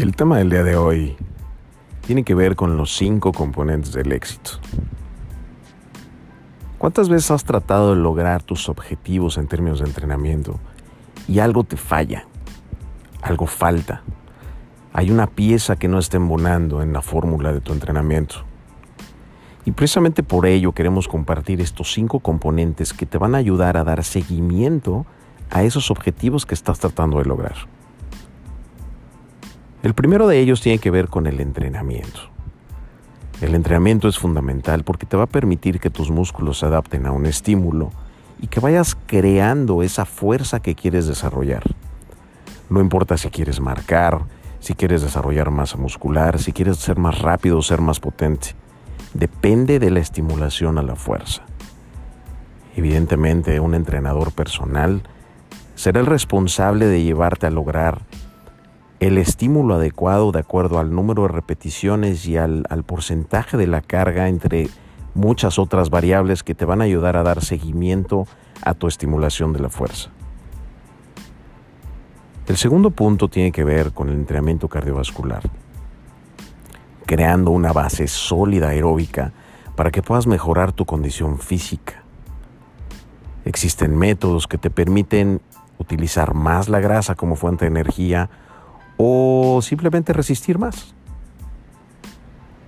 El tema del día de hoy tiene que ver con los cinco componentes del éxito. ¿Cuántas veces has tratado de lograr tus objetivos en términos de entrenamiento y algo te falla? Algo falta. Hay una pieza que no está embonando en la fórmula de tu entrenamiento. Y precisamente por ello queremos compartir estos cinco componentes que te van a ayudar a dar seguimiento a esos objetivos que estás tratando de lograr. El primero de ellos tiene que ver con el entrenamiento. El entrenamiento es fundamental porque te va a permitir que tus músculos se adapten a un estímulo y que vayas creando esa fuerza que quieres desarrollar. No importa si quieres marcar, si quieres desarrollar masa muscular, si quieres ser más rápido o ser más potente. Depende de la estimulación a la fuerza. Evidentemente, un entrenador personal será el responsable de llevarte a lograr el estímulo adecuado de acuerdo al número de repeticiones y al, porcentaje de la carga entre muchas otras variables que te van a ayudar a dar seguimiento a tu estimulación de la fuerza. El segundo punto tiene que ver con el entrenamiento cardiovascular, creando una base sólida aeróbica para que puedas mejorar tu condición física. Existen métodos que te permiten utilizar más la grasa como fuente de energía o simplemente resistir más.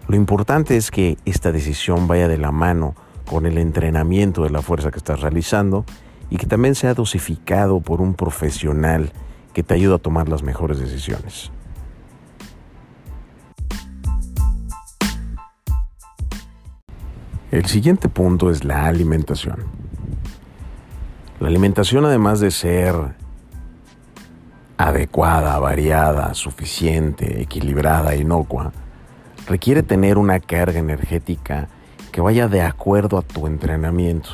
Lo importante es que esta decisión vaya de la mano con el entrenamiento de la fuerza que estás realizando y que también sea dosificado por un profesional que te ayude a tomar las mejores decisiones. El siguiente punto es la alimentación. La alimentación además de ser adecuada, variada, suficiente, equilibrada, inocua, requiere tener una carga energética que vaya de acuerdo a tu entrenamiento.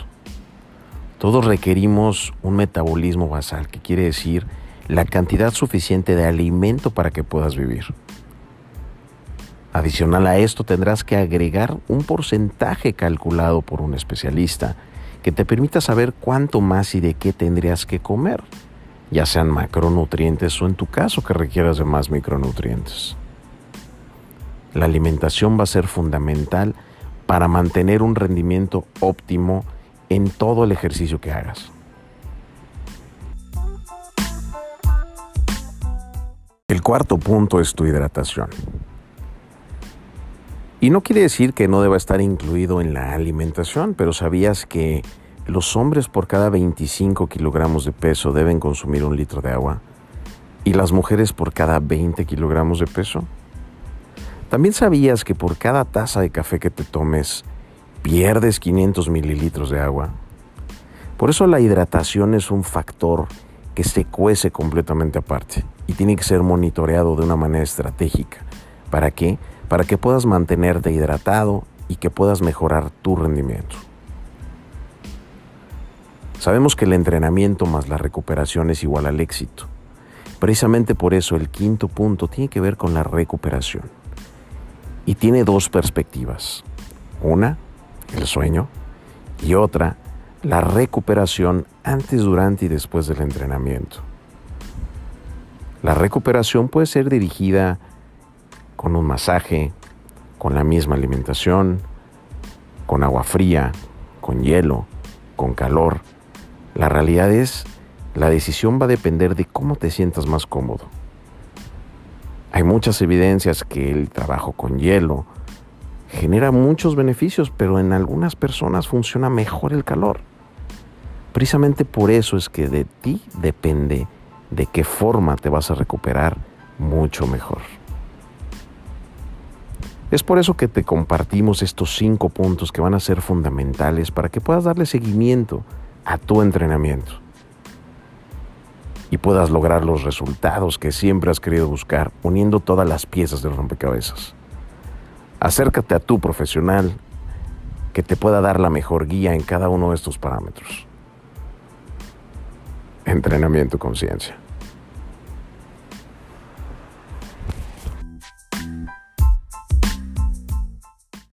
Todos requerimos un metabolismo basal, que quiere decir la cantidad suficiente de alimento para que puedas vivir. Adicional a esto tendrás que agregar un porcentaje calculado por un especialista que te permita saber cuánto más y de qué tendrías que comer ya sean macronutrientes o en tu caso que requieras de más micronutrientes. La alimentación va a ser fundamental para mantener un rendimiento óptimo en todo el ejercicio que hagas. El cuarto punto es tu hidratación. Y no quiere decir que no deba estar incluido en la alimentación, pero sabías que los hombres por cada 25 kilogramos de peso deben consumir un litro de agua y las mujeres por cada 20 kilogramos de peso. ¿También sabías que por cada taza de café que te tomes pierdes 500 mililitros de agua? Por eso la hidratación es un factor que se cuece completamente aparte y tiene que ser monitoreado de una manera estratégica. ¿Para qué? Para que puedas mantenerte hidratado y que puedas mejorar tu rendimiento. Sabemos que el entrenamiento más la recuperación es igual al éxito. Precisamente por eso el quinto punto tiene que ver con la recuperación. Y tiene dos perspectivas. Una, el sueño, y otra, la recuperación antes, durante y después del entrenamiento. La recuperación puede ser dirigida con un masaje, con la misma alimentación, con agua fría, con hielo, con calor la realidad es, la decisión va a depender de cómo te sientas más cómodo. Hay muchas evidencias que el trabajo con hielo genera muchos beneficios, pero en algunas personas funciona mejor el calor. Precisamente por eso es que de ti depende de qué forma te vas a recuperar mucho mejor. Es por eso que te compartimos estos cinco puntos que van a ser fundamentales para que puedas darle seguimiento a tu entrenamiento y puedas lograr los resultados que siempre has querido buscar uniendo todas las piezas del rompecabezas. Acércate a tu profesional que te pueda dar la mejor guía en cada uno de estos parámetros. Entrenamiento conciencia.